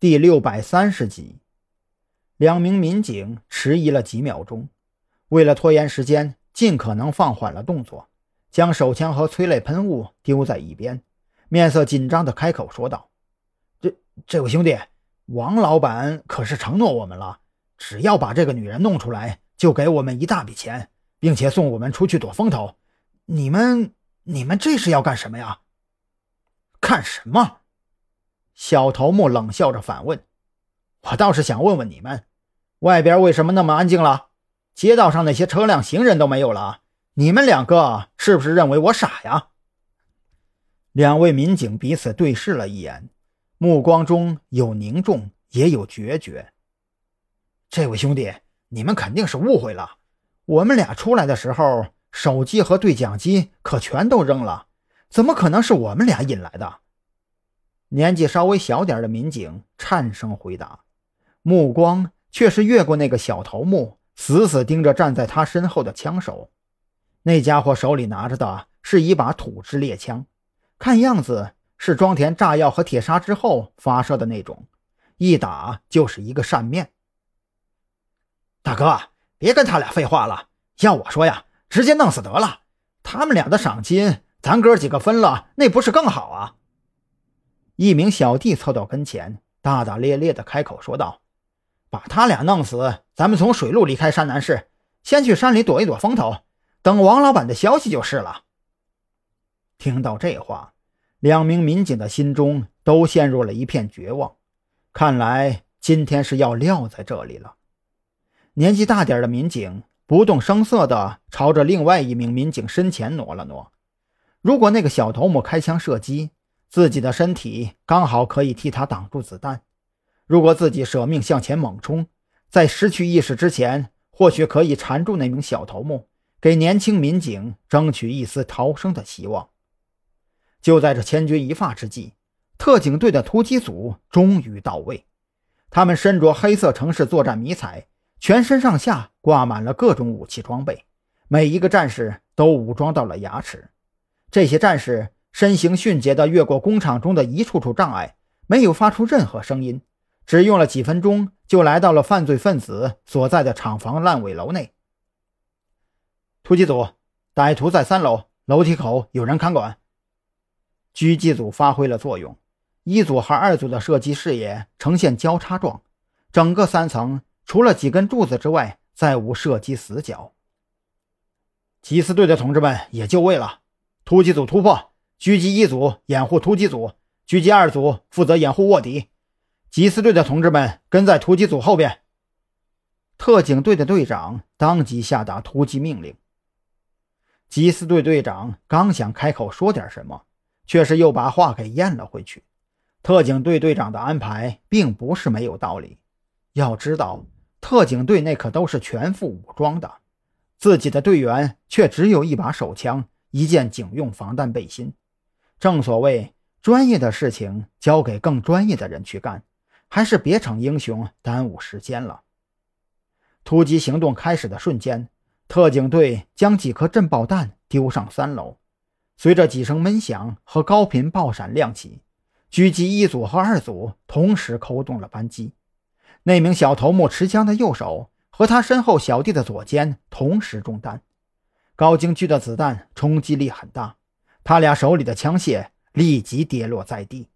第六百三十集，两名民警迟疑了几秒钟，为了拖延时间，尽可能放缓了动作，将手枪和催泪喷雾丢在一边，面色紧张的开口说道：“这这位兄弟，王老板可是承诺我们了，只要把这个女人弄出来，就给我们一大笔钱，并且送我们出去躲风头。你们你们这是要干什么呀？看什么？”小头目冷笑着反问：“我倒是想问问你们，外边为什么那么安静了？街道上那些车辆、行人都没有了，你们两个是不是认为我傻呀？”两位民警彼此对视了一眼，目光中有凝重，也有决绝。这位兄弟，你们肯定是误会了。我们俩出来的时候，手机和对讲机可全都扔了，怎么可能是我们俩引来的？年纪稍微小点的民警颤声回答，目光却是越过那个小头目，死死盯着站在他身后的枪手。那家伙手里拿着的是一把土制猎枪，看样子是装填炸药和铁砂之后发射的那种，一打就是一个扇面。大哥，别跟他俩废话了，要我说呀，直接弄死得了。他们俩的赏金，咱哥几个分了，那不是更好啊？一名小弟凑到跟前，大大咧咧地开口说道：“把他俩弄死，咱们从水路离开山南市，先去山里躲一躲风头，等王老板的消息就是了。”听到这话，两名民警的心中都陷入了一片绝望。看来今天是要撂在这里了。年纪大点的民警不动声色地朝着另外一名民警身前挪了挪。如果那个小头目开枪射击，自己的身体刚好可以替他挡住子弹。如果自己舍命向前猛冲，在失去意识之前，或许可以缠住那名小头目，给年轻民警争取一丝逃生的希望。就在这千钧一发之际，特警队的突击组终于到位。他们身着黑色城市作战迷彩，全身上下挂满了各种武器装备，每一个战士都武装到了牙齿。这些战士。身形迅捷地越过工厂中的一处处障碍，没有发出任何声音，只用了几分钟就来到了犯罪分子所在的厂房烂尾楼内。突击组，歹徒在三楼楼梯口，有人看管。狙击组发挥了作用，一组和二组的射击视野呈现交叉状，整个三层除了几根柱子之外，再无射击死角。缉私队的同志们也就位了，突击组突破。狙击一组掩护突击组，狙击二组负责掩护卧底。缉私队的同志们跟在突击组后边。特警队的队长当即下达突击命令。缉私队队长刚想开口说点什么，却是又把话给咽了回去。特警队队长的安排并不是没有道理。要知道，特警队那可都是全副武装的，自己的队员却只有一把手枪、一件警用防弹背心。正所谓，专业的事情交给更专业的人去干，还是别逞英雄耽误时间了。突击行动开始的瞬间，特警队将几颗震爆弹丢上三楼，随着几声闷响和高频爆闪亮起，狙击一组和二组同时扣动了扳机。那名小头目持枪的右手和他身后小弟的左肩同时中弹，高精狙的子弹冲击力很大。他俩手里的枪械立即跌落在地。